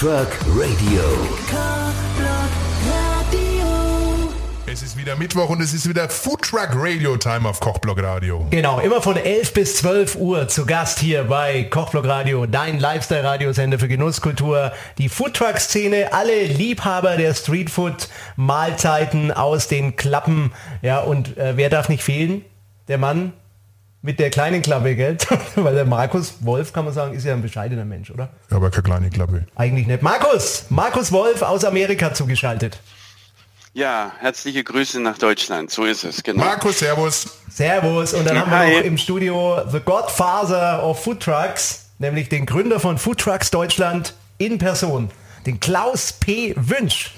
Truck Radio. Es ist wieder Mittwoch und es ist wieder Food Truck Radio Time auf Kochblock Radio. Genau, immer von 11 bis 12 Uhr zu Gast hier bei Kochblock Radio, dein Lifestyle-Radiosender für Genusskultur, die Foodtruck-Szene, alle Liebhaber der Streetfood-Mahlzeiten aus den Klappen. Ja, und äh, wer darf nicht fehlen? Der Mann mit der kleinen Klappe, gell? Weil der Markus Wolf, kann man sagen, ist ja ein bescheidener Mensch, oder? Ja, aber keine kleine Klappe. Eigentlich nicht. Markus! Markus Wolf aus Amerika zugeschaltet. Ja, herzliche Grüße nach Deutschland. So ist es, genau. Markus, Servus. Servus. Und dann haben Hi. wir noch im Studio The Godfather of Food Trucks, nämlich den Gründer von Food Trucks Deutschland in Person, den Klaus P. Wünsch.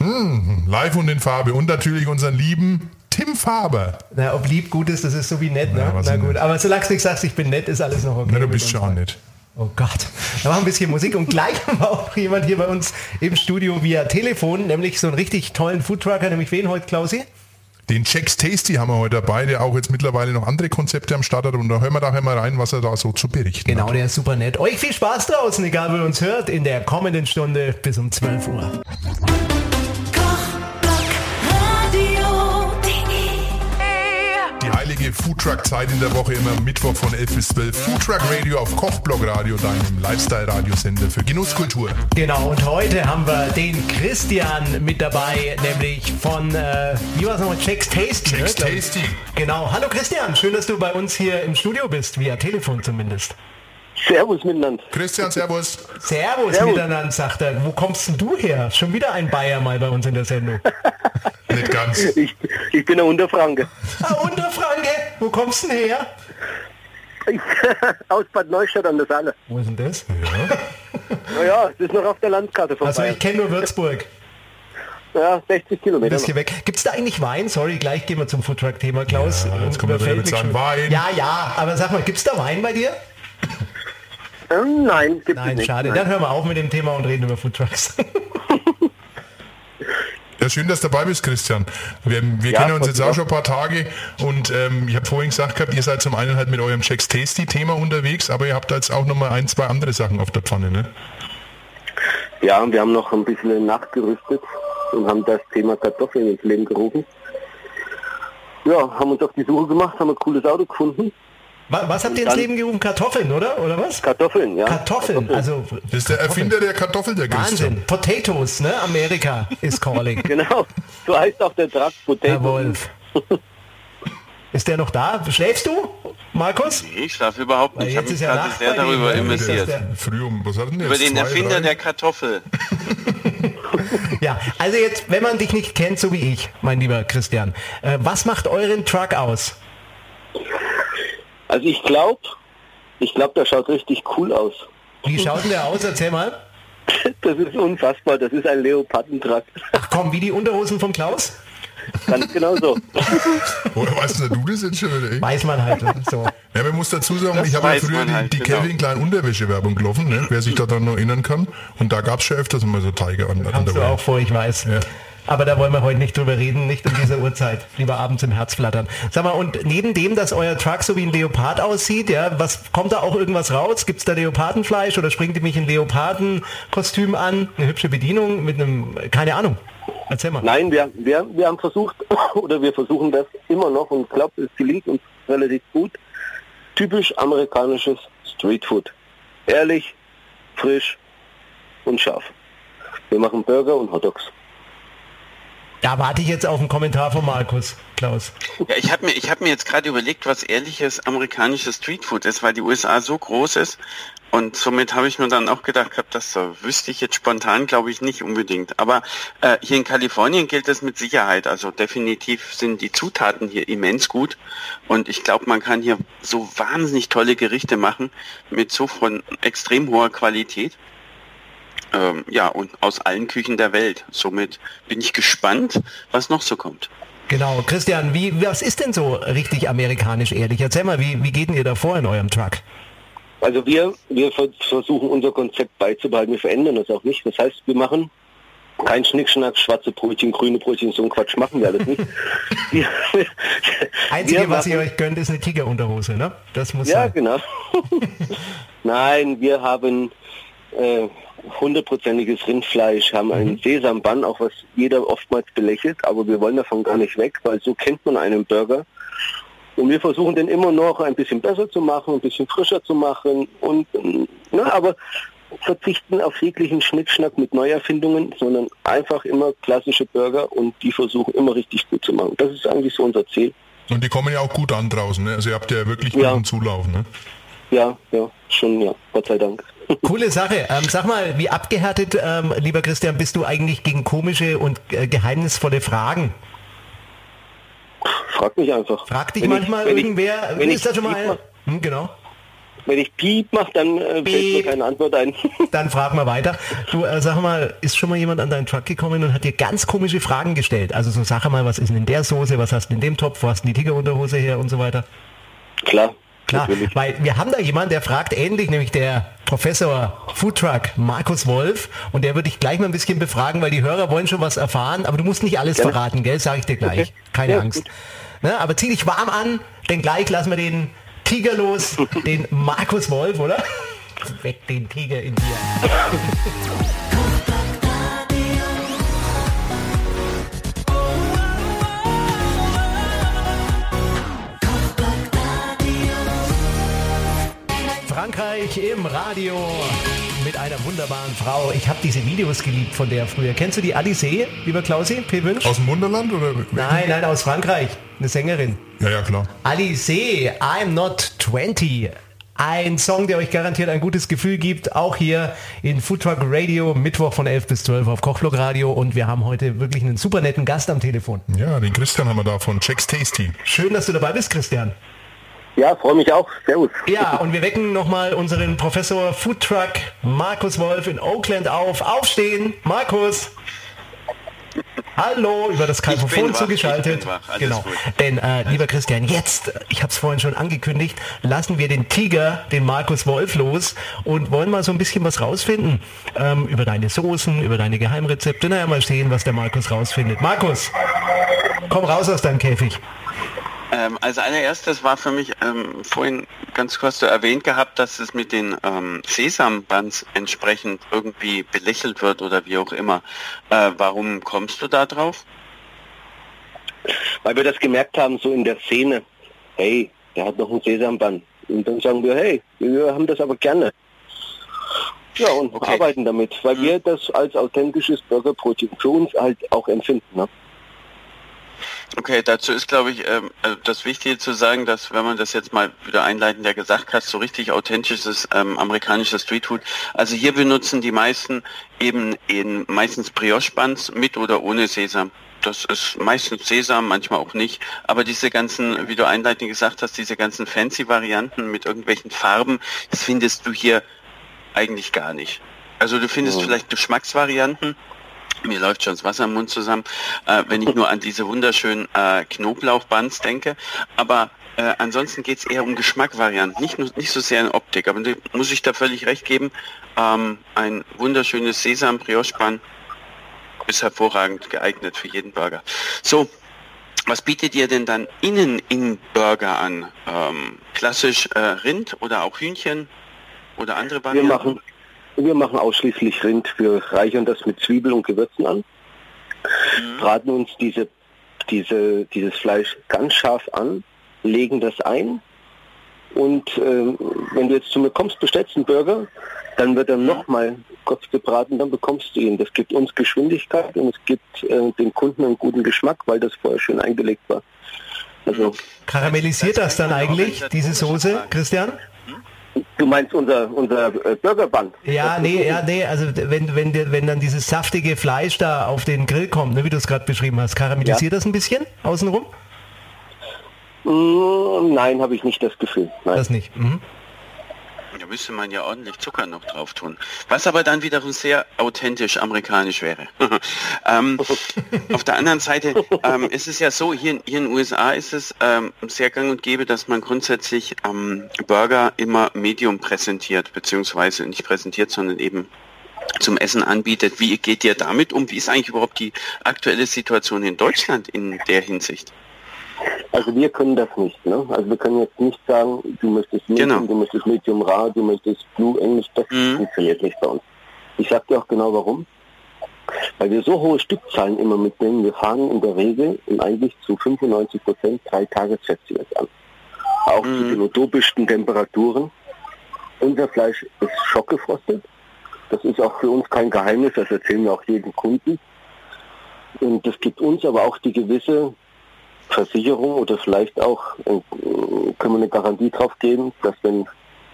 Live und in Farbe. Und natürlich unseren lieben Tim Faber. Na, ob lieb gut ist, das ist so wie nett, ne? Ja, Na ist gut, nett? aber solange du nicht sagst, ich bin nett, ist alles noch okay. Na, du bist auch beiden. nicht. Oh Gott. Da war ein bisschen Musik und gleich haben wir auch jemand hier bei uns im Studio via Telefon, nämlich so einen richtig tollen Foodtrucker, nämlich wen heute, Klausi? Den Jack's Tasty haben wir heute dabei, der auch jetzt mittlerweile noch andere Konzepte am Start hat. Und da hören wir nachher mal rein, was er da so zu berichten Genau, hat. der ist super nett. Euch viel Spaß draußen, egal wer uns hört, in der kommenden Stunde bis um 12 Uhr. Die heilige Food Truck Zeit in der Woche immer Mittwoch von 11 bis 12. Food Truck Radio auf Kochblock Radio, deinem Lifestyle-Radiosender für Genusskultur. Genau, und heute haben wir den Christian mit dabei, nämlich von, äh, wie war es nochmal, Jack's Tasty. Jack's glaub ich. Tasty. Genau, hallo Christian, schön, dass du bei uns hier im Studio bist, via Telefon zumindest. Servus miteinander. Christian, Servus. Servus, Servus. miteinander, sagt er. Wo kommst denn du her? Schon wieder ein Bayer mal bei uns in der Sendung. Nicht ganz. Ich, ich bin ein Unterfranke. ah, Unterfranke, wo kommst du denn her? Ich, aus Bad Neustadt an der Saale. Wo ist denn das? Naja, es ist noch auf der Landkarte vorbei. Also ich kenne nur Würzburg. ja, 60 Kilometer. Das hier weg. Gibt es da eigentlich Wein? Sorry, gleich gehen wir zum Foodtruck-Thema, Klaus. Ja, jetzt kommen wir wieder mit seinem. Wein. Ja, ja, aber sag mal, gibt es da Wein bei dir? Ähm, nein, gibt es Nein, nicht. schade. Nein. Dann hören wir auf mit dem Thema und reden über Foodtrucks. Ja, schön, dass du dabei bist, Christian. Wir, wir Ja, kennen uns jetzt auch schon ein paar Tage und ähm, ich habe vorhin gesagt gehabt, ihr seid zum einen halt mit eurem Jack's Tasty Thema unterwegs, aber ihr habt da jetzt auch noch mal ein, zwei andere Sachen auf der Pfanne, ne? Ja, und wir haben noch ein bisschen nachgerüstet und haben das Thema Kartoffeln ins Leben gerufen. Ja, haben uns auf die Suche gemacht, haben ein cooles Auto gefunden. Wa- Was habt ihr ins Leben gerufen? Kartoffeln, oder? Oder was? Kartoffeln, ja. Kartoffeln, also Das ist der Erfinder der Kartoffel, der Christian. Wahnsinn. Potatoes, ne? Amerika is calling. Genau, so heißt auch der Truck Potato. Herr Wolf. Ist der noch da? Schläfst du, Markus? Nee, Ich schlafe überhaupt Weil nicht. Ich jetzt habe ist gerade sehr darüber investiert. Ist Früh um, was hat denn der Über den Erfinder der Kartoffel. Ja, also jetzt, wenn man dich nicht kennt, so wie ich, mein lieber Christian, äh, was macht euren Truck aus? Also ich glaube, ich glaube, der schaut richtig cool aus. Wie schaut denn der aus? Erzähl mal. Das ist unfassbar, das ist ein Leopardentruck. Ach komm, wie die Unterhosen vom Klaus? Ganz genau so. Woher weißt denn du das jetzt schon wieder? ey? Weiß man halt. So. Ja, man muss dazu sagen, Das ich habe ja früher die, halt, die genau. Calvin Klein Unterwäschewerbung gelaufen, ne? wer sich da dann noch erinnern kann. Und da gab es schon öfters immer so Tiger an, an Hast der du auch vor, ich weiß. Ja. Aber da wollen wir heute nicht drüber reden, nicht um diese Uhrzeit. Lieber abends im Herz flattern. Sag mal, und neben dem, dass euer Truck so wie ein Leopard aussieht, ja, was kommt da auch irgendwas raus? Gibt's da Leopardenfleisch oder springt ihr mich in Leopardenkostüm an? Eine hübsche Bedienung mit einem, keine Ahnung. Erzähl mal. Nein, wir, wir, wir haben versucht, oder wir versuchen das immer noch und glaube, es gelingt uns relativ gut. Typisch amerikanisches Streetfood. Ehrlich, frisch und scharf. Wir machen Burger und Hotdogs. Da warte ich jetzt auf einen Kommentar von Markus, Klaus. Ja, ich habe mir, ich hab mir jetzt gerade überlegt, was ehrliches amerikanisches Streetfood ist, weil die USA so groß ist. Und somit habe ich mir dann auch gedacht, gehabt, das äh, wüsste ich jetzt spontan, glaube ich, nicht unbedingt. Aber äh, hier in Kalifornien gilt das mit Sicherheit. Also definitiv sind die Zutaten hier immens gut. Und ich glaube, man kann hier so wahnsinnig tolle Gerichte machen mit so von extrem hoher Qualität. Ähm, ja, und aus allen Küchen der Welt. Somit bin ich gespannt, was noch so kommt. Genau, Christian, wie, was ist denn so richtig amerikanisch ehrlich? Erzähl mal, wie, wie geht denn ihr da vor in eurem Truck? Also wir, wir vers- versuchen unser Konzept beizubehalten. Wir verändern das auch nicht. Das heißt, wir machen kein Schnickschnack, schwarze Brötchen, grüne Brötchen, so ein Quatsch machen wir alles nicht. wir, Einzige, wir was ihr machen- euch gönnt, ist eine Tigerunterhose, ne? Das muss Ja, sein. genau. Nein, wir haben äh, hundertprozentiges Rindfleisch, haben einen Sesambann, auch was jeder oftmals belächelt, aber wir wollen davon gar nicht weg, weil so kennt man einen Burger. Und wir versuchen den immer noch ein bisschen besser zu machen, ein bisschen frischer zu machen und na, aber verzichten auf jeglichen Schnickschnack mit Neuerfindungen, sondern einfach immer klassische Burger und die versuchen immer richtig gut zu machen. Das ist eigentlich so unser Ziel. Und die kommen ja auch gut an draußen, ne? Also ihr habt ja wirklich guten Ja. Zulauf, ne? Ja, ja, schon, ja, Gott sei Dank. Coole Sache. Ähm, sag mal, wie abgehärtet, ähm, lieber Christian, bist du eigentlich gegen komische und äh, geheimnisvolle Fragen? Frag mich einfach. Fragt dich Wenn ich- manchmal ich- irgendwer, wenn ist ich das schon mal hm, genau. Wenn ich Piep mache, dann äh, fällt mir keine Antwort ein. Dann frag mal weiter. Du, äh, sag mal, ist schon mal jemand an deinen Truck gekommen und hat dir ganz komische Fragen gestellt? Also so sag mal, was ist denn in der Soße, was hast du in dem Topf, wo hast du die Tigerunterhose her und so weiter? Klar, Klar, natürlich. weil wir haben da jemanden, der fragt ähnlich, nämlich der Professor Foodtruck Markus Wolf und der würde dich gleich mal ein bisschen befragen, weil die Hörer wollen schon was erfahren, aber du musst nicht alles Gerne. verraten, gell? Sag ich dir gleich. Okay. Keine Ja, Angst. Ne, aber zieh dich warm an, denn gleich lassen wir den Tiger los, den Markus Wolf, oder? Weck den Tiger in dir. Frankreich im Radio mit einer wunderbaren Frau. Ich habe diese Videos geliebt von der früher. Kennst du die Alice, lieber Klausi, P. Wünsch? Aus dem Wunderland oder? Nein, nein, aus Frankreich. Eine Sängerin. Ja, ja, klar. Alice, I'm not 20. Ein Song, der euch garantiert ein gutes Gefühl gibt, auch hier in Foodtruck Radio, Mittwoch von 11 bis 12 auf Kochblock Radio und wir haben heute wirklich einen super netten Gast am Telefon. Ja, den Christian haben wir da von Jack's Tasty. Schön, dass du dabei bist, Christian. Ja, freue mich auch. Servus. Ja, und wir wecken nochmal unseren Professor Foodtruck Markus Wolf in Oakland auf. Aufstehen, Markus! Hallo, über das wach, zugeschaltet. genau. gut. Denn, äh, lieber Christian, jetzt, ich habe es vorhin schon angekündigt, lassen wir den Tiger, den Markus Wolf, los und wollen mal so ein bisschen was rausfinden ähm, über deine Soßen, über deine Geheimrezepte. Naja, mal sehen, was der Markus rausfindet. Markus, komm raus aus deinem Käfig. Ähm, als allererstes war für mich ähm, vorhin ganz kurz so erwähnt gehabt, dass es mit den ähm, Sesambands entsprechend irgendwie belächelt wird oder wie auch immer. Äh, warum kommst du da drauf? Weil wir das gemerkt haben, so in der Szene, hey, der hat noch einen Sesamband. Und dann sagen wir, hey, wir haben das aber gerne. Ja, und Okay. arbeiten damit, weil wir das als authentisches Burgerbrötchen für uns halt auch empfinden. Ne? Okay, dazu ist, glaube ich, ähm, äh, das Wichtige zu sagen, dass wenn man das jetzt mal wieder einleitend ja gesagt hat, so richtig authentisches ähm, amerikanisches Streetfood. Also hier benutzen die meisten eben in meistens Brioche-Buns mit oder ohne Sesam. Das ist meistens Sesam, manchmal auch nicht. Aber diese ganzen, wie du einleitend gesagt hast, diese ganzen fancy Varianten mit irgendwelchen Farben, das findest du hier eigentlich gar nicht. Also du findest Ja. vielleicht Geschmacksvarianten, mir läuft schon das Wasser im Mund zusammen, äh, wenn ich nur an diese wunderschönen äh, Knoblauchbuns denke. Aber äh, ansonsten geht es eher um Geschmackvarianten, nicht, nur, nicht so sehr in Optik. Aber da muss ich da völlig recht geben. Ähm, ein wunderschönes Sesam Brioche Bun ist hervorragend geeignet für jeden Burger. So, was bietet ihr denn dann innen in Burger an? Ähm, klassisch äh, Rind oder auch Hühnchen oder andere Wir Varianten? machen, wir machen ausschließlich Rind. Wir reichern das mit Zwiebel und Gewürzen an, braten uns diese, diese, dieses Fleisch ganz scharf an, legen das ein und ähm, wenn du jetzt zu mir kommst, bestellst einen Burger, dann wird er nochmal kurz gebraten, dann bekommst du ihn. Das gibt uns Geschwindigkeit und es gibt äh, dem Kunden einen guten Geschmack, weil das vorher schön eingelegt war. Also Karamellisiert das dann eigentlich, diese Soße, Christian? Du meinst unser, unser äh, Burgerband? Ja, nee, ja, nee, also wenn, wenn, wenn dann dieses saftige Fleisch da auf den Grill kommt, ne, wie du es gerade beschrieben hast, karamellisiert das ein bisschen außenrum? Mm, nein, habe ich nicht das Gefühl. Nein. Das nicht. Mhm. Da müsste man ja ordentlich Zucker noch drauf tun. Was aber dann wiederum sehr authentisch amerikanisch wäre. ähm, auf der anderen Seite ähm, ist es ja so, hier, in- hier in den USA ist es ähm, sehr gang und gäbe, dass man grundsätzlich ähm, Burger immer medium präsentiert, beziehungsweise nicht präsentiert, sondern eben zum Essen anbietet. Wie geht ihr damit um? Wie ist eigentlich überhaupt die aktuelle Situation in Deutschland in der Hinsicht? Also wir können das nicht. Ne? Also wir können jetzt nicht sagen, du möchtest Medium, Genau. du möchtest Medium Rar, du möchtest Blue Englisch. Das Mhm. funktioniert nicht bei uns. Ich sag dir auch genau warum. Weil wir so hohe Stückzahlen immer mitnehmen. Wir fahren in der Regel und eigentlich zu 95 Prozent drei Tagesfestivals an. Auch Mhm. zu den utopischsten Temperaturen. Unser Fleisch ist schockgefrostet. Das ist auch für uns kein Geheimnis, das erzählen wir auch jedem Kunden. Und das gibt uns aber auch die gewisse Versicherung oder vielleicht auch äh, können wir eine Garantie drauf geben, dass wenn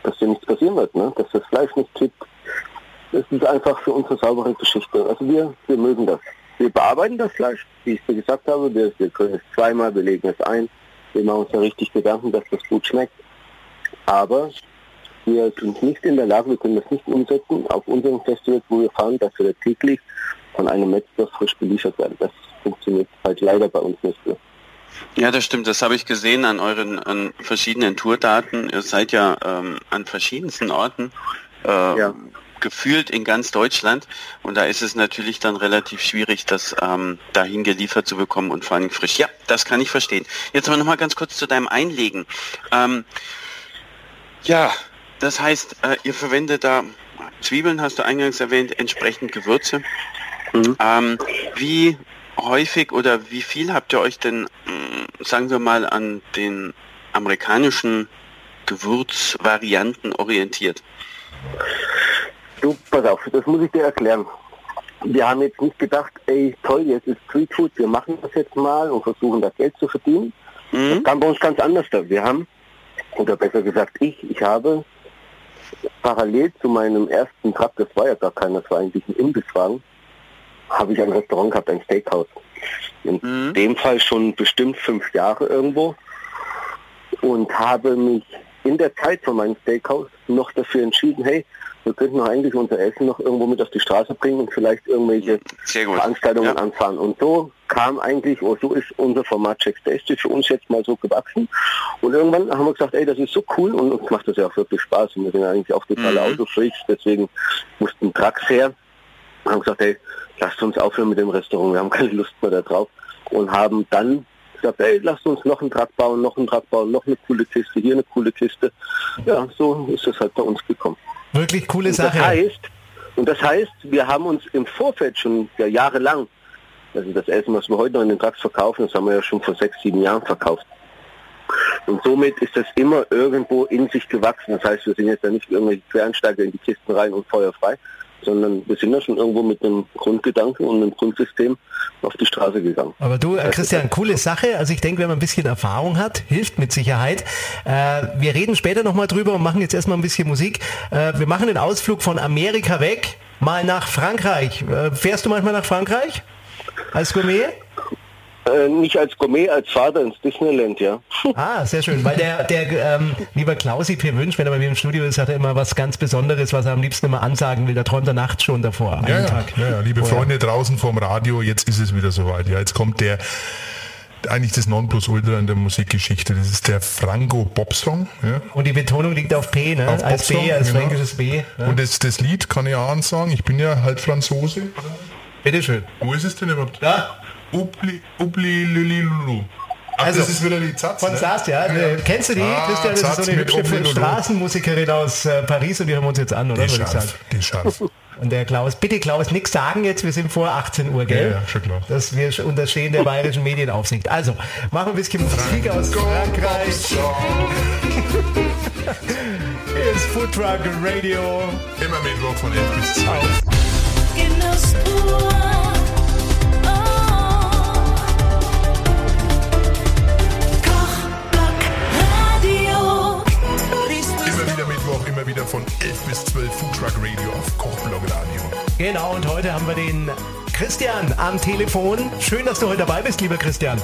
dass dir nichts passieren wird, ne? dass das Fleisch nicht kippt. Das ist einfach für uns eine saubere Geschichte. Also wir, wir mögen das. Wir bearbeiten das Fleisch, wie ich dir gesagt habe. Wir, wir können es zweimal, wir legen es ein. Wir machen uns da richtig Gedanken, dass das gut schmeckt. Aber wir sind nicht in der Lage, wir können das nicht umsetzen auf unseren Festivals, wo wir fahren, dass wir da täglich von einem Metzger frisch beliefert werden. Das funktioniert halt leider bei uns nicht. Ne? Ja, das stimmt. Das habe ich gesehen an euren an verschiedenen Tourdaten. Ihr seid ja ähm, an verschiedensten Orten äh, Ja. gefühlt in ganz Deutschland. Und da ist es natürlich dann relativ schwierig, das ähm, dahin geliefert zu bekommen und vor allem frisch. Ja, das kann ich verstehen. Jetzt aber noch mal ganz kurz zu deinem Einlegen. Ähm, ja, das heißt, äh, ihr verwendet da Zwiebeln, hast du eingangs erwähnt, entsprechend Gewürze. Mhm. Ähm, wie häufig oder wie viel habt ihr euch denn, mh, sagen wir mal, an den amerikanischen Gewürzvarianten orientiert? Du, pass auf, das muss ich dir erklären. Wir haben jetzt nicht gedacht, ey, toll, jetzt ist Streetfood, wir machen das jetzt mal und versuchen da Geld zu verdienen. Das Mhm. kam bei uns ganz anders da. Wir haben, oder besser gesagt ich, ich habe parallel zu meinem ersten Truck, das war ja gar keiner, das war eigentlich ein Imbisswagen, habe ich ein Restaurant gehabt, ein Steakhouse. In Mhm. dem Fall schon bestimmt fünf Jahre irgendwo und habe mich in der Zeit von meinem Steakhouse noch dafür entschieden, hey, wir könnten doch eigentlich unser Essen noch irgendwo mit auf die Straße bringen und vielleicht irgendwelche. Veranstaltungen Ja. anfahren. Und so kam eigentlich, oder so ist unser Format Check Tasty für uns jetzt mal so gewachsen. Und irgendwann haben wir gesagt, ey, das ist so cool und uns macht das ja auch wirklich Spaß. Und wir sind eigentlich auch totale Mhm. Autofreaks, deswegen mussten Trucks her. Und haben gesagt, ey, lasst uns aufhören mit dem Restaurant, wir haben keine Lust mehr da drauf. Und haben dann gesagt, ey, lasst uns noch einen Truck bauen, noch einen Truck bauen, noch eine coole Kiste, hier eine coole Kiste. Ja, so ist es halt bei uns gekommen. Wirklich coole Und das Sache. heißt, und das heißt, wir haben uns im Vorfeld schon ja, jahrelang, also das Essen, was wir heute noch in den Trucks verkaufen, das haben wir ja schon vor sechs, sieben Jahren verkauft. Und somit ist das immer irgendwo in sich gewachsen. Das heißt, wir sind jetzt ja nicht irgendwelche Quereinsteiger in die Kisten rein und feuerfrei, sondern wir sind ja schon irgendwo mit einem Grundgedanken und einem Grundsystem auf die Straße gegangen. Aber du, äh, Christian, coole Sache. Also ich denke, wenn man ein bisschen Erfahrung hat, hilft mit Sicherheit. Äh, wir reden später nochmal drüber und machen jetzt erstmal ein bisschen Musik. Äh, wir machen den Ausflug von Amerika weg, mal nach Frankreich. Äh, fährst du manchmal nach Frankreich? Als Gourmet? Äh, nicht als Gourmet, als Vater ins Disneyland, ja. Ah, sehr schön. Weil der, der ähm, lieber Klausi P. Wünsch, wenn er bei mir im Studio ist, hat er immer was ganz Besonderes, was er am liebsten immer ansagen will. Da träumt er nachts schon davor. Einen Ja, ja, Tag. ja, ja, liebe Vorher. Freunde draußen vom Radio, jetzt ist es wieder soweit. Ja, jetzt kommt der eigentlich das Nonplusultra in der Musikgeschichte. Das ist der Franco Bob Song. Ja. Und die Betonung liegt auf P, ne? Auf als B, als genau. fränkisches B. Ne? Und das, das Lied kann ich auch ansagen. Ich bin ja halt Franzose. Bitteschön. Wo ist es denn überhaupt? Ja, Ubli, Ubli, Luli, Lulu. Ach, Also, das ist wieder die Zatz, Von ne? Saas, ja. Äh, Kennst du die, Ah, Christian? Das ist Satz so eine hübsche. Straßenmusikerin aus äh, Paris und die hören wir uns jetzt an, oder? Die scharf, die scharf. Und der Klaus, bitte Klaus, nichts sagen jetzt, wir sind vor 18 Uhr, gell? Ja, ja, schon klar. Das wir unterstehen der bayerischen Medienaufsicht. Also, machen wir ein bisschen Musik aus Frankreich. Hier ist Food Truck Radio. Immer Mittwoch von 11 bis 2. 11 bis 12 Food Truck Radio auf Kochblog Radio. Genau, und heute haben wir den Christian am Telefon. Schön, dass du heute dabei bist, lieber Christian.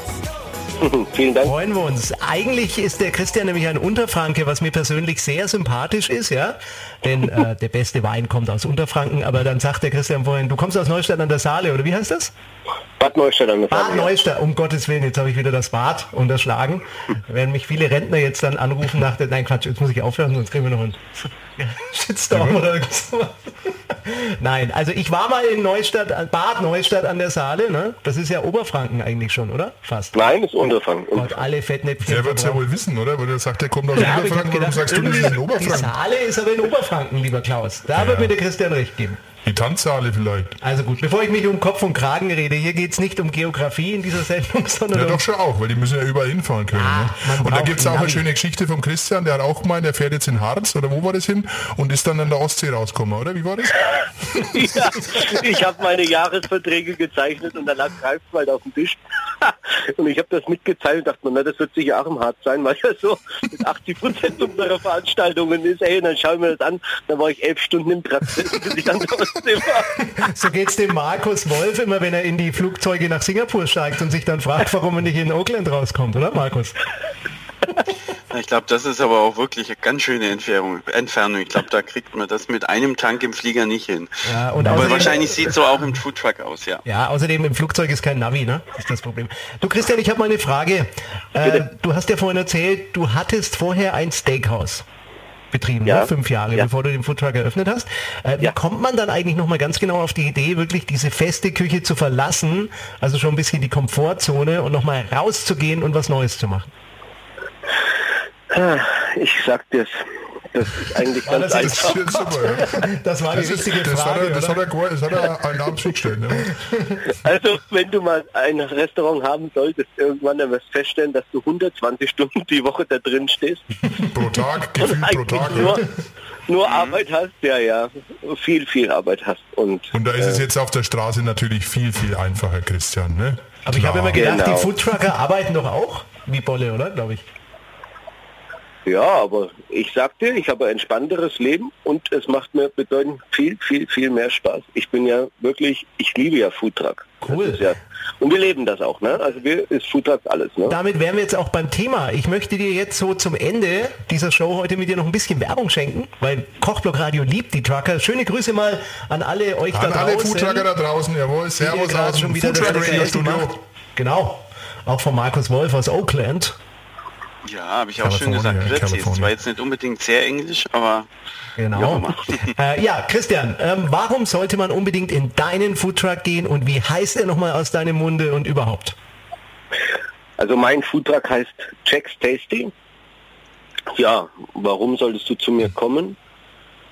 Vielen Dank. Freuen wir uns. Eigentlich ist der Christian nämlich ein Unterfranke, was mir persönlich sehr sympathisch ist, ja. Denn äh, der beste Wein kommt aus Unterfranken, aber dann sagt der Christian vorhin, du kommst aus Neustadt an der Saale, oder wie heißt das? Bad Neustadt an der Bad Saale, ja. Neustadt, um Gottes Willen, jetzt habe ich wieder das Bad unterschlagen. Werden mich viele Rentner jetzt dann anrufen nach der, nein Quatsch, jetzt muss ich aufhören, sonst kriegen wir noch einen Shitstorm oder irgendwas. Nein, also ich war mal in Neustadt, Bad Neustadt an der Saale, ne? Das ist ja Oberfranken eigentlich schon, oder? Fast. Nein, ist Unterfangen. Gott, alle Fettnäpfchen. Der wird es ja wohl wissen, oder? Weil er sagt, er kommt aus Ja, Oberfranken. Warum gedacht, sagst du, das ist in irgendwie- die Oberfranken? Saale ist aber in Oberfranken, lieber Klaus. Da wird mir der Christian recht geben. Die Tanzsaale vielleicht. Also gut, bevor ich mich um Kopf und Kragen rede, hier geht es nicht um Geografie in dieser Sendung, sondern Ja, um doch schon auch, weil die müssen ja überall hinfahren können. Ah, ne? Und da gibt es auch eine schöne Geschichte von Christian, der hat auch gemeint, der fährt jetzt in Harz, oder wo war das hin? Und ist dann an der Ostsee rausgekommen, oder? Wie war das? ja, ich habe meine Jahresverträge gezeichnet und da lag Greifswald auf dem Tisch. und ich habe das mitgezeichnet und dachte mir, na, das wird sicher auch im Harz sein, weil ja so mit 80 Prozent unserer Veranstaltungen ist. Ey, und dann schauen wir das an. Dann war ich elf Stunden im Tratz, bis ich dann trotzdem war. So geht's dem Markus Wolf immer, wenn er in die Flugzeuge nach Singapur steigt und sich dann fragt, warum er nicht in Oakland rauskommt, oder Markus? Ich glaube, das ist aber auch wirklich eine ganz schöne Entfernung. Entfernung. Ich glaube, da kriegt man das mit einem Tank im Flieger nicht hin. Ja, und aber außerdem- wahrscheinlich sieht so auch im Foodtruck aus, ja. Ja, außerdem im Flugzeug ist kein Navi, ne? Das ist das Problem. Du Christian, ich habe mal eine Frage. Äh, du hast ja vorhin erzählt, du hattest vorher ein Steakhouse betrieben, Ja. ne? fünf Jahre, Ja. bevor du den Foodtruck eröffnet hast. Äh, wie Ja. kommt man dann eigentlich noch mal ganz genau auf die Idee, wirklich diese feste Küche zu verlassen, also schon ein bisschen die Komfortzone und noch mal rauszugehen und was Neues zu machen? Ich sag dir's. Das ist eigentlich ganz das ist- einfach. Das ist super, ja. Das war die Das, ist, richtige das, hat Frage, er, das, hat er, das hat er einen Abend zugestellt. Ne? Also wenn du mal ein Restaurant haben solltest, irgendwann dann wirst du feststellen, dass du 120 Stunden die Woche da drin stehst Pro Tag, gefühlt pro Tag. nur, nur Arbeit hast, ja, ja, viel, viel Arbeit hast. Und, Und da ist es äh, jetzt auf der Straße natürlich viel, viel einfacher, Christian. Ne? Aber ich habe immer Klar. gedacht, Genau. die Foodtrucker arbeiten doch auch wie Bolle, oder? Glaube ich. Ja, aber ich sag dir, ich habe ein entspannteres Leben und es macht mir bedeutend viel, viel, viel mehr Spaß. Ich bin ja wirklich, ich liebe ja Foodtruck. Cool. Ja, und wir leben das auch, ne? Also wir ist Foodtruck alles, ne? Damit wären wir jetzt auch beim Thema. Ich möchte dir jetzt so zum Ende dieser Show heute mit dir noch ein bisschen Werbung schenken, weil Kochblock Radio liebt die Trucker. Schöne Grüße mal an alle euch An da alle draußen. Foodtrucker da draußen, jawohl, Servus aus schon wieder Foodtruck Radio Studio. Genau. Auch von Markus Wolf aus Oakland. Ja, habe ich auch schon California, gesagt. Grüezi. Es war jetzt nicht unbedingt sehr englisch, aber Ja, Genau. Mann. äh, ja, Christian, ähm, warum sollte man unbedingt in deinen Foodtruck gehen und wie heißt er nochmal aus deinem Munde und überhaupt? Also mein Foodtruck heißt Jack's Tasty. Ja, warum solltest du zu mir kommen?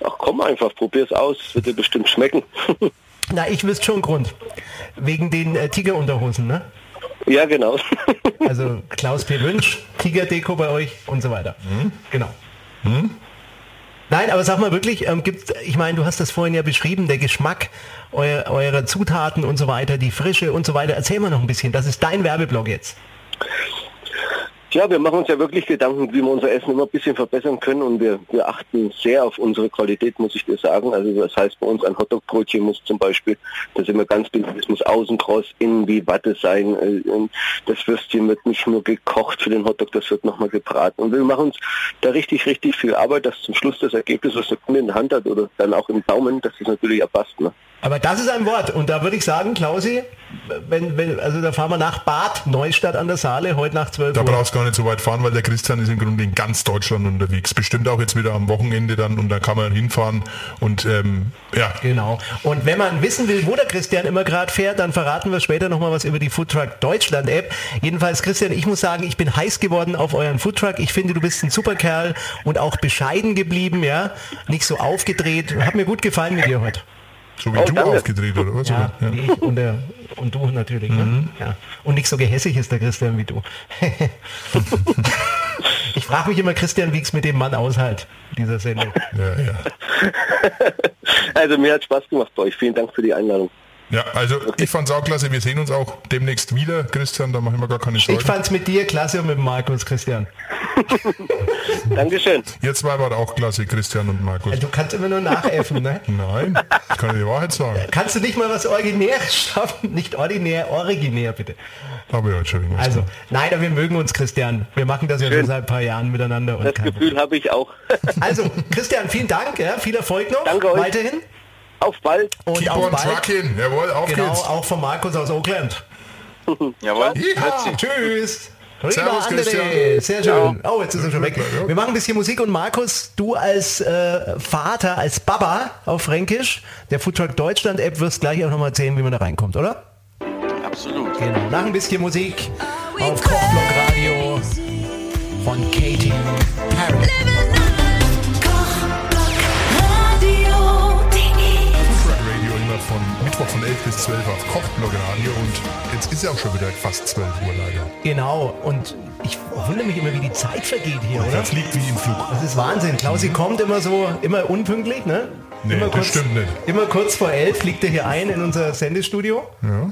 Ach komm einfach, probier's aus, wird dir bestimmt schmecken. Na, ich wüsste schon einen Grund. Wegen den äh, Tigerunterhosen, ne? Ja, genau. Also Klaus P. Wünsch, Tigerdeko bei euch und so weiter. Genau. Nein, aber sag mal wirklich, ähm, gibt, ich meine, du hast das vorhin ja beschrieben, der Geschmack eurer Zutaten und so weiter, die Frische und so weiter. Erzähl mal noch ein bisschen, das ist dein Werbeblock jetzt. Ja, wir machen uns ja wirklich Gedanken, wie wir unser Essen immer ein bisschen verbessern können und wir, wir achten sehr auf unsere Qualität, muss ich dir sagen. Also das heißt bei uns ein Hotdog-Brötchen muss zum Beispiel, da sind wir ganz beliebt, es muss außen kross, innen wie Watte sein. Äh, Das Würstchen wird nicht nur gekocht für den Hotdog, das wird nochmal gebraten. Und wir machen uns da richtig, richtig viel Arbeit, dass zum Schluss das Ergebnis, was der Kunde in der Hand hat oder dann auch im Daumen, dass das natürlich passt. Ne? Aber das ist ein Wort und da würde ich sagen, Klausi, wenn, wenn, also da fahren wir nach Bad Neustadt an der Saale heute nach 12 Da Uhr. brauchst du gar nicht so weit fahren, weil der Christian ist im Grunde in ganz Deutschland unterwegs. Bestimmt auch jetzt wieder am Wochenende dann und da kann man hinfahren und ähm, ja, Genau. Und wenn man wissen will, wo der Christian immer gerade fährt, dann verraten wir später nochmal was über die Foodtruck Deutschland App. Jedenfalls, Christian, ich muss sagen, ich bin heiß geworden auf euren Foodtruck. Ich finde, du bist ein super Kerl und auch bescheiden geblieben, ja. Nicht so aufgedreht. Hat mir gut gefallen mit dir heute. So wie Oh, du danke. aufgedreht oder was? Ja, wie ich und, der, und du natürlich. Ne? Ja. Und nicht so gehässig ist der Christian wie du. ich frage mich immer, Christian, wie es mit dem Mann aushält, dieser Sendung. Ja, ja. Also mir hat Spaß gemacht bei euch. Vielen Dank für die Einladung. Ja, also ich fand's auch klasse. Wir sehen uns auch demnächst wieder, Christian, da machen wir gar keine Ich Sorgen. fand's mit dir klasse und mit Markus, Christian. Dankeschön. Ihr zwei wart auch klasse, Christian und Markus. Du kannst immer nur nachäffen, ne? Nein, ich kann dir die Wahrheit sagen. Kannst du nicht mal was Originäres schaffen? Nicht ordinär, originär bitte. Habe ich heute schon Also, gemacht. nein, aber wir mögen uns, Christian. Wir machen das ja schon seit ein paar Jahren miteinander. Und Das Gefühl habe ich auch. Also, Christian, vielen Dank. Ja, viel Erfolg noch. Danke euch. Weiterhin. Auf bald. Und Keep auf on bald. trucking. Jawohl, auf Genau, geht's. auch von Markus aus Oakland. jawohl. Ja. Tschüss. Servus. Christian. Sehr schön. Oh, jetzt ist er schon weg. Wir machen ein bisschen Musik und Markus, du als äh, Vater, als Baba auf Fränkisch, der Foodtruck Deutschland App, wirst gleich auch nochmal erzählen, wie man da reinkommt, oder? Absolut. Genau. Nach ein bisschen Musik auf Kochblock Radio von Katy Perry. 12 auf Kochblog Radio und jetzt ist ja auch schon wieder fast 12 Uhr leider. Genau. Und ich wundere mich immer, wie die Zeit vergeht hier, oder? Das liegt wie im Flug. Das ist Wahnsinn. Klausi kommt immer so, immer unpünktlich, ne? Nee, immer das stimmt nicht. Immer kurz vor elf fliegt er hier ein in unser Sendestudio.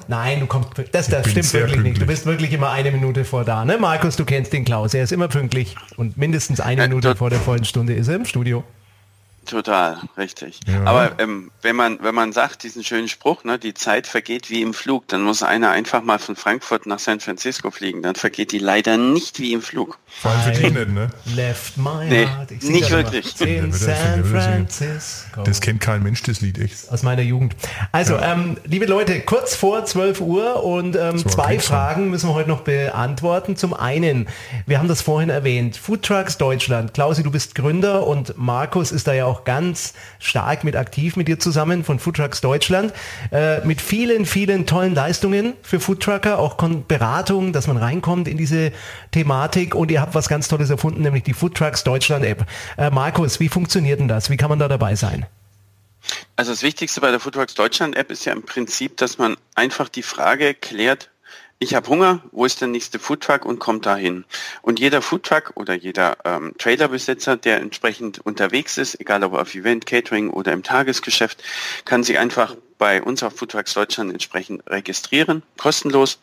Nein, du kommst, das, das stimmt wirklich nicht. Du pünktlich. bist wirklich immer eine Minute vor da, ne? Markus, du kennst den Klaus. Er ist immer pünktlich und mindestens eine Ja, Minute vor der vollen Stunde ist er im Studio. Total, richtig. Ja. Aber ähm, wenn man wenn man sagt diesen schönen Spruch, ne, die Zeit vergeht wie im Flug, dann muss einer einfach mal von Frankfurt nach San Francisco fliegen. Dann vergeht die leider nicht wie im Flug. Vor allem für dich nicht, ne? Left my Nee, heart. Ich nicht wirklich. In Ja, San. Francisco. Das kennt kein Mensch, das Lied, echt. aus meiner Jugend. Also, ähm, liebe Leute, kurz vor 12 Uhr und ähm, zwei so. Fragen müssen wir heute noch beantworten. Zum einen, wir haben das vorhin erwähnt, Food Trucks Deutschland. Klausi, du bist Gründer und Markus ist da ja auch ganz stark mit aktiv mit dir zusammen von Food Trucks Deutschland. Äh, mit vielen, vielen tollen Leistungen für Food Trucker, auch Kon Beratung, dass man reinkommt in diese Thematik und ihr habt was ganz Tolles erfunden, nämlich die Food Trucks Deutschland App. Äh, Markus, wie funktioniert denn das? Wie kann man da dabei sein? Also das Wichtigste bei der Foodworks Deutschland App ist ja im Prinzip, dass man einfach die Frage klärt, ich habe Hunger, wo ist der nächste Foodtruck und kommt dahin. Und jeder Foodtruck oder jeder ähm, Trailerbesitzer, der entsprechend unterwegs ist, egal ob auf Event, Catering oder im Tagesgeschäft, kann sich einfach bei uns auf Foodtrucks Deutschland entsprechend registrieren, kostenlos,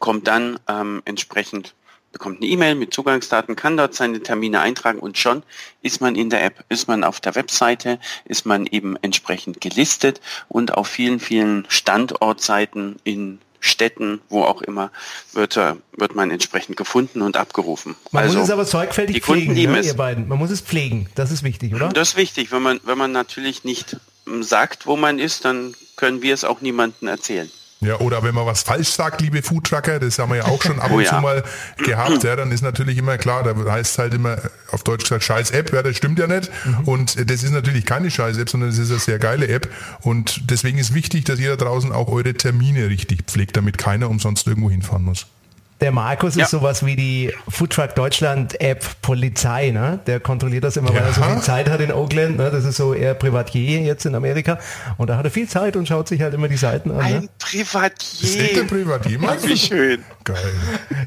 kommt dann ähm, entsprechend bekommt eine E-Mail mit Zugangsdaten, kann dort seine Termine eintragen und schon ist man in der App, ist man auf der Webseite, ist man eben entsprechend gelistet und auf vielen, vielen Standortseiten in Städten, wo auch immer, wird, er- wird man entsprechend gefunden und abgerufen. Man also, muss es aber sorgfältig die pflegen, ne, ihr beiden. Man muss es pflegen. Das ist wichtig, oder? Das ist wichtig. Wenn man, wenn man natürlich nicht ähm, sagt, wo man ist, dann können wir es auch niemandem erzählen. Ja, oder wenn man was falsch sagt, liebe Foodtrucker, das haben wir ja auch schon ab und Oh ja. zu mal gehabt, ja, dann ist natürlich immer klar, da heißt es halt immer auf Deutsch gesagt scheiß App, ja, das stimmt ja nicht. Mhm. Und das ist natürlich keine scheiß App, sondern es ist eine sehr geile App. Und deswegen ist wichtig, dass ihr da draußen auch eure Termine richtig pflegt, damit keiner umsonst irgendwo hinfahren muss. Der Markus Ja. ist sowas wie die Foodtruck Deutschland App Polizei, ne? Der kontrolliert das immer, weil er so Ja. viel Zeit hat in Oakland, ne? Das ist so eher Privatier jetzt in Amerika. Und da hat er viel Zeit und schaut sich halt immer die Seiten an. Ne? Ein Ist echt ein Privatier. Privatier, meinst Wie schön. Geil.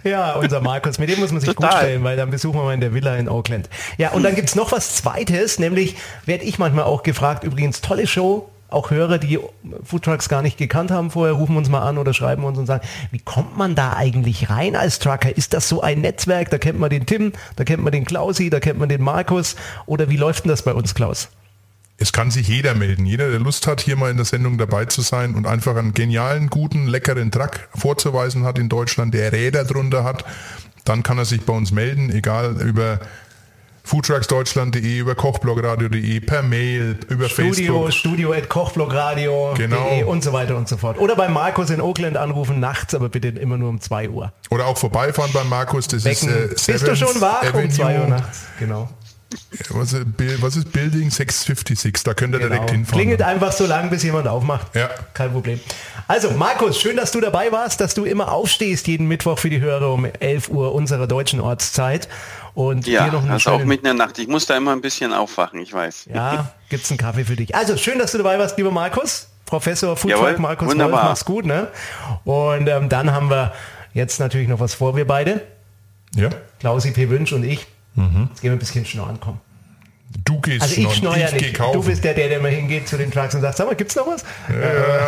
Ja, unser Markus, mit dem muss man sich gut Total. stellen, weil dann besuchen wir mal in der Villa in Oakland. Ja, und dann gibt's noch was Zweites, nämlich werde ich manchmal auch gefragt, übrigens tolle Show, auch Hörer, die Foodtrucks gar nicht gekannt haben vorher, rufen uns mal an oder schreiben uns und sagen, wie kommt man da eigentlich rein als Trucker? Ist das so ein Netzwerk? Da kennt man den Tim, da kennt man den Klausi, da kennt man den Markus. Oder wie läuft denn das bei uns, Klaus? Es kann sich jeder melden. Jeder, der Lust hat, hier mal in der Sendung dabei zu sein und einfach einen genialen, guten, leckeren Truck vorzuweisen hat in Deutschland, der Räder drunter hat, dann kann er sich bei uns melden, egal über foodtrucksdeutschland.de, über kochblogradio.de, per Mail, über Studio, Facebook. studio at kochblogradio.de Genau. und so weiter und so fort. Oder bei Markus in Oakland anrufen, nachts, aber bitte immer nur um 2 Uhr. Oder auch vorbeifahren bei Markus. Das Wecken. ist äh, Bist du schon wach um 2 Uhr nachts? Genau. Was, ist Bil- was ist Building 656? Da könnt ihr direkt Genau. hinfahren. Klingelt einfach so lang, bis jemand aufmacht. Ja. Kein Problem. Also, Markus, schön, dass du dabei warst, dass du immer aufstehst jeden Mittwoch für die Hörer um 11 Uhr unserer deutschen Ortszeit. Und Ja, hier noch einen also auch mitten in der Nacht. Ich muss da immer ein bisschen aufwachen, ich weiß. Ja, gibt's einen Kaffee für dich. Also, schön, dass du dabei warst, lieber Markus. Professor Foodtruck Markus Wolf, wunderbar. mach's gut, ne? Und ähm, dann haben wir jetzt natürlich noch was vor, wir beide. Ja? Klausi P. Wünsch und ich. Jetzt gehen wir ein bisschen schnorren, komm. Du gehst Also ich ja ich nicht. Du bist der, der, der immer hingeht zu den Trucks und sagt, sag mal, gibt's noch was? äh,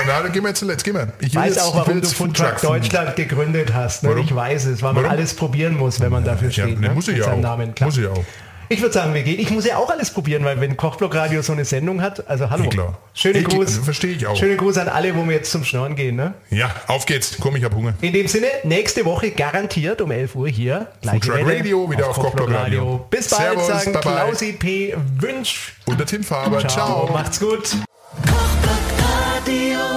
na, dann gehen wir jetzt zuletzt. Gehen wir. Ich weiß jetzt, auch, warum du Foodtruck. Deutschland gegründet hast. Ne? Ich weiß es, weil man Warum? alles probieren muss, wenn man dafür Ja, steht. nee, ne? muss ich ja auch. Muss ich auch. Ich würde sagen, wir gehen. Ich muss ja auch alles probieren, weil wenn Kochblock Radio so eine Sendung hat, also hallo. Ja, klar. Schönen Ich- Gruß. verstehe ich auch. Schönen Gruß an alle, wo wir jetzt zum Schnorren gehen. Ne? Ja, auf geht's. Komm, ich hab Hunger. In dem Sinne, nächste Woche garantiert um 11 Uhr hier. Gleiche Welle Radio, wieder auf Kochblock Radio. Bis bald, Servus, sagen bye bye. Klausi P. Wünsch. Und der Tim Faber. Ciao. Ciao. Macht's gut. Kochblock Radio.